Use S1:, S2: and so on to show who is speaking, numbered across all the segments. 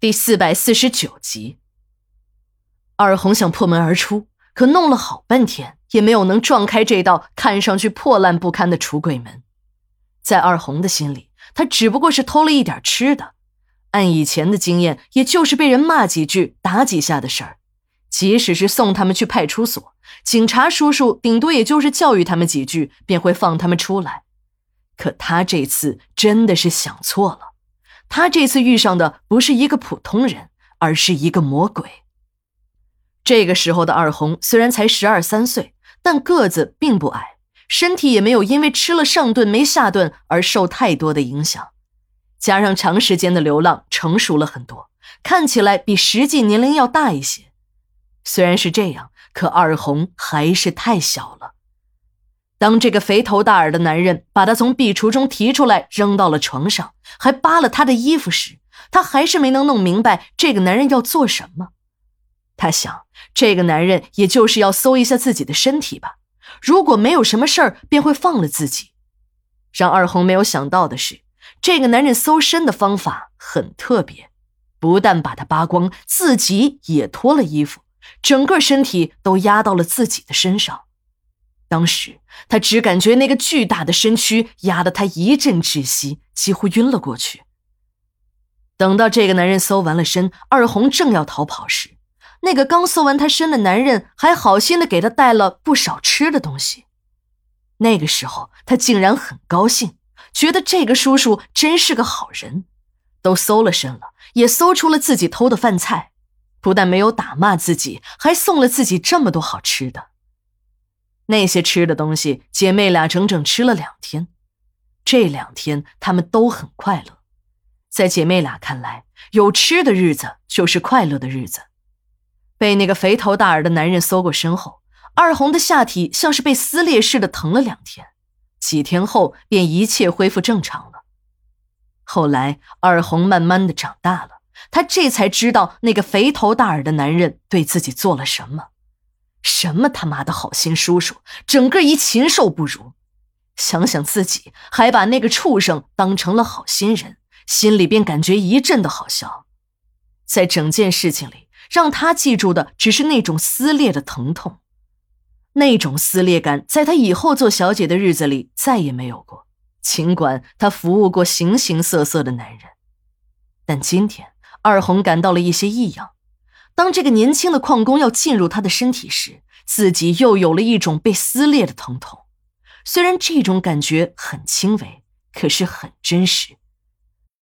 S1: 第四百四十九集，二红想破门而出，可弄了好半天也没有能撞开这道看上去破烂不堪的橱柜门。在二红的心里，他只不过是偷了一点吃的，按以前的经验，也就是被人骂几句、打几下的事儿。即使是送他们去派出所，警察叔叔顶多也就是教育他们几句，便会放他们出来。可他这次真的是想错了。他这次遇上的不是一个普通人，而是一个魔鬼。这个时候的二红虽然才十二三岁，但个子并不矮，身体也没有因为吃了上顿没下顿而受太多的影响。加上长时间的流浪，成熟了很多，看起来比实际年龄要大一些。虽然是这样，可二红还是太小了。当这个肥头大耳的男人把他从壁橱中提出来，扔到了床上，还扒了他的衣服时，他还是没能弄明白这个男人要做什么。他想，这个男人也就是要搜一下自己的身体吧，如果没有什么事儿，便会放了自己。让二红没有想到的是，这个男人搜身的方法很特别，不但把他扒光，自己也脱了衣服，整个身体都压到了自己的身上。当时他只感觉那个巨大的身躯压得他一阵窒息，几乎晕了过去。等到这个男人搜完了身，二红正要逃跑时，那个刚搜完他身的男人还好心的给他带了不少吃的东西。那个时候他竟然很高兴，觉得这个叔叔真是个好人，都搜了身了，也搜出了自己偷的饭菜，不但没有打骂自己，还送了自己这么多好吃的。那些吃的东西，姐妹俩整整吃了两天。这两天，她们都很快乐。在姐妹俩看来，有吃的日子就是快乐的日子。被那个肥头大耳的男人搜过身后，二红的下体像是被撕裂似的疼了两天。几天后，便一切恢复正常了。后来，二红慢慢的长大了，她这才知道那个肥头大耳的男人对自己做了什么。什么他妈的好心叔叔，整个一禽兽不如！想想自己还把那个畜生当成了好心人，心里便感觉一阵的好笑。在整件事情里，让他记住的只是那种撕裂的疼痛，那种撕裂感，在他以后做小姐的日子里再也没有过。尽管他服务过形形色色的男人，但今天二红感到了一些异样。当这个年轻的矿工要进入他的身体时，自己又有了一种被撕裂的疼痛。虽然这种感觉很轻微，可是很真实。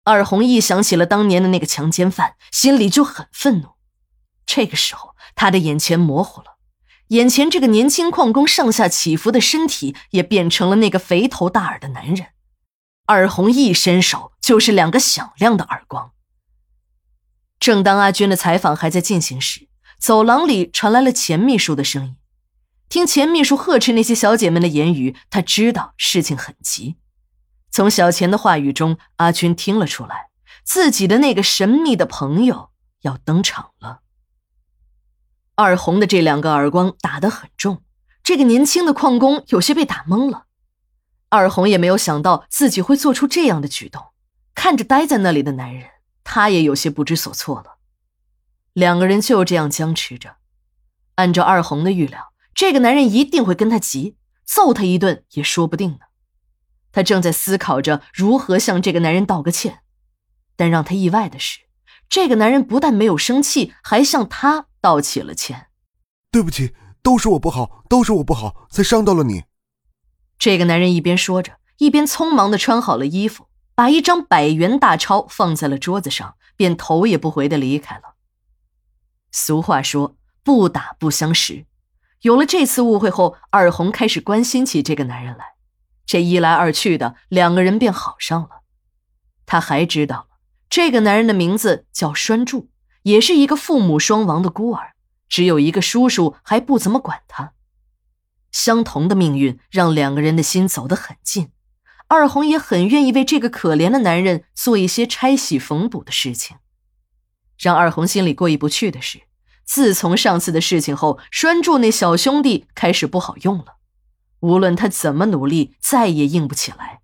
S1: 二红一想起了当年的那个强奸犯，心里就很愤怒。这个时候，他的眼前模糊了，眼前这个年轻矿工上下起伏的身体也变成了那个肥头大耳的男人。二红一伸手就是两个响亮的耳光。正当阿娟的采访还在进行时，走廊里传来了钱秘书的声音。听钱秘书呵斥那些小姐们的言语，他知道事情很急。从小钱的话语中，阿军听了出来，自己的那个神秘的朋友要登场了。二红的这两个耳光打得很重，这个年轻的矿工有些被打懵了。二红也没有想到自己会做出这样的举动，看着呆在那里的男人。他也有些不知所措了，两个人就这样僵持着。按照二红的预料，这个男人一定会跟他急，揍他一顿也说不定呢。他正在思考着如何向这个男人道个歉，但让他意外的是，这个男人不但没有生气，还向他道起了歉：“
S2: 对不起，都是我不好，都是我不好，才伤到了你。”
S1: 这个男人一边说着，一边匆忙的穿好了衣服。把一张百元大钞放在了桌子上，便头也不回的离开了。俗话说“不打不相识”，有了这次误会后，二红开始关心起这个男人来。这一来二去的，两个人便好上了。他还知道了这个男人的名字叫栓柱，也是一个父母双亡的孤儿，只有一个叔叔还不怎么管他。相同的命运让两个人的心走得很近。二红也很愿意为这个可怜的男人做一些拆洗缝补的事情。让二红心里过意不去的是，自从上次的事情后，拴住那小兄弟开始不好用了，无论他怎么努力，再也硬不起来。